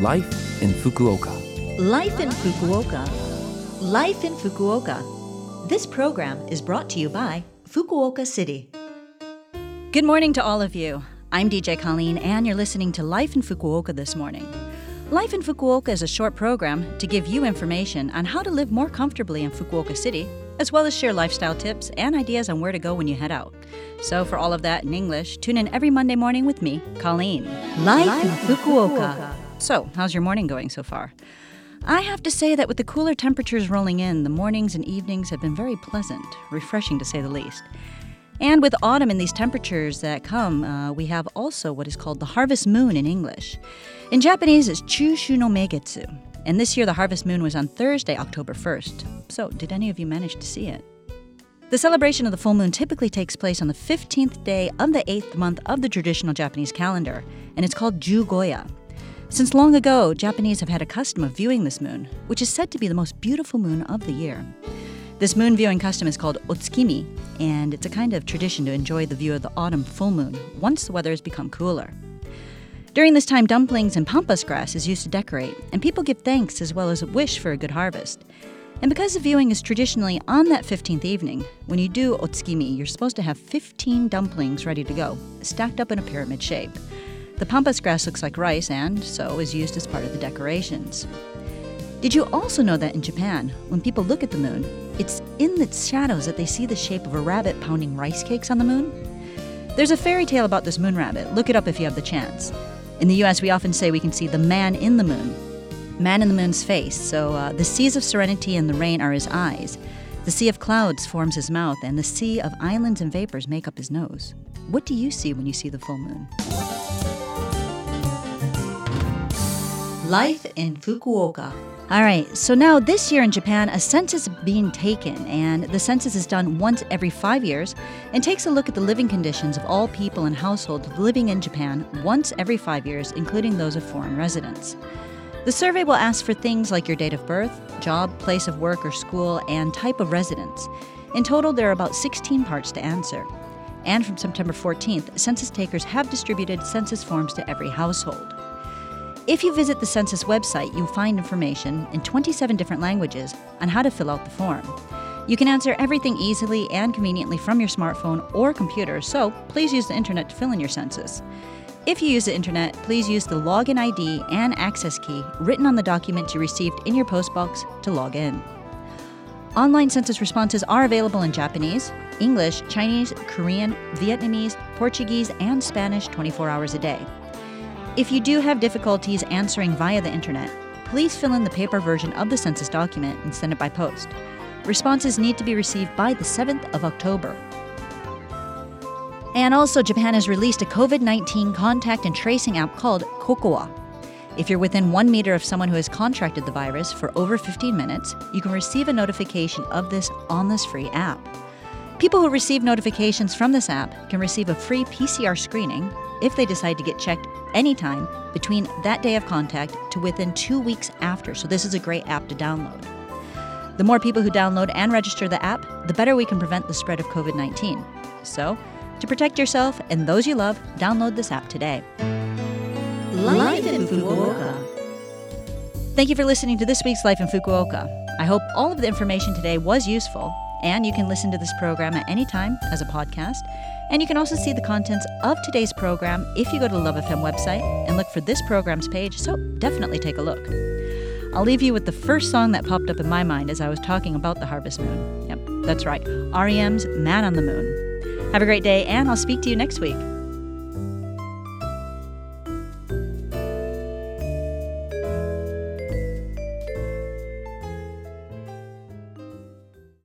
Life in Fukuoka. Life in Fukuoka. Life in Fukuoka. This program is brought to you by Fukuoka City. Good morning to all of you. I'm DJ Colleen, and you're listening to Life in Fukuoka this morning. Life in Fukuoka is a short program to give you information on how to live more comfortably in Fukuoka City, as well as share lifestyle tips and ideas on where to go when you head out. So, for all of that in English, tune in every Monday morning with me, Colleen. Life, in Fukuoka. So, how's your morning going so far? I have to say that with the cooler temperatures rolling in, the mornings and evenings have been very pleasant, refreshing to say the least. And with autumn and these temperatures that come, uh, we have also what is called the harvest moon in English. In Japanese, it's Chushu no Meigetsu. And this year, the harvest moon was on Thursday, October 1st. So, did any of you manage to see it? The celebration of the full moon typically takes place on the 15th day of the 8th month of the traditional Japanese calendar, and it's called Jugoya. Since long ago, Japanese have had a custom of viewing this moon, which is said to be the most beautiful moon of the year. This moon viewing custom is called otsukimi, and it's a kind of tradition to enjoy the view of the autumn full moon once the weather has become cooler. During this time, dumplings and pampas grass is used to decorate, and people give thanks as well as a wish for a good harvest. And because the viewing is traditionally on that 15th evening, when you do otsukimi, you're supposed to have 15 dumplings ready to go, stacked up in a pyramid shape. The pampas grass looks like rice and so is used as part of the decorations. Did you also know that in Japan, when people look at the moon, it's in its shadows that they see the shape of a rabbit pounding rice cakes on the moon? There's a fairy tale about this moon rabbit. Look it up if you have the chance. In the US, we often say we can see the man in the moon, man in the moon's face. So uh, the seas of serenity and the rain are his eyes. The sea of clouds forms his mouth, and the sea of islands and vapors make up his nose. What do you see when you see the full moon? Life in Fukuoka. All right, so now this year in Japan, a census being taken, and the census is done once every five years and takes a look at the living conditions of all people and households living in Japan once every five years, including those of foreign residents. The survey will ask for things like your date of birth, job, place of work or school, and type of residence. In total, there are about 16 parts to answer. And from September 14th, census takers have distributed census forms to every household. If you visit the census website, you'll find information in 27 different languages on how to fill out the form. You can answer everything easily and conveniently from your smartphone or computer, so please use the internet to fill in your census. If you use the internet, please use the login ID and access key written on the document you received in your postbox to log in. Online census responses are available in Japanese, English, Chinese, Korean, Vietnamese, Portuguese, and Spanish 24 hours a day. If you do have difficulties answering via the internet, please fill in the paper version of the census document and send it by post. Responses need to be received by the 7th of October. And also, Japan has released a COVID 19 contact and tracing app called COCOA. If you're within one meter of someone who has contracted the virus for over 15 minutes, you can receive a notification of this on this free app. People who receive notifications from this app can receive a free PCR screening if they decide to get checked anytime between that day of contact to within two weeks after. So, this is a great app to download. The more people who download and register the app, the better we can prevent the spread of COVID 19. So, to protect yourself and those you love, download this app today. Life in Fukuoka. Thank you for listening to this week's Life in Fukuoka. I hope all of the information today was useful, and you can listen to this program at any time as a podcast. And you can also see the contents of today's program if you go to the Love FM website and look for this program's page, so definitely take a look. I'll leave you with the first song that popped up in my mind as I was talking about the harvest moon. Yep, that's right. REM's Man on the Moon. Have a great day, and I'll speak to you next week.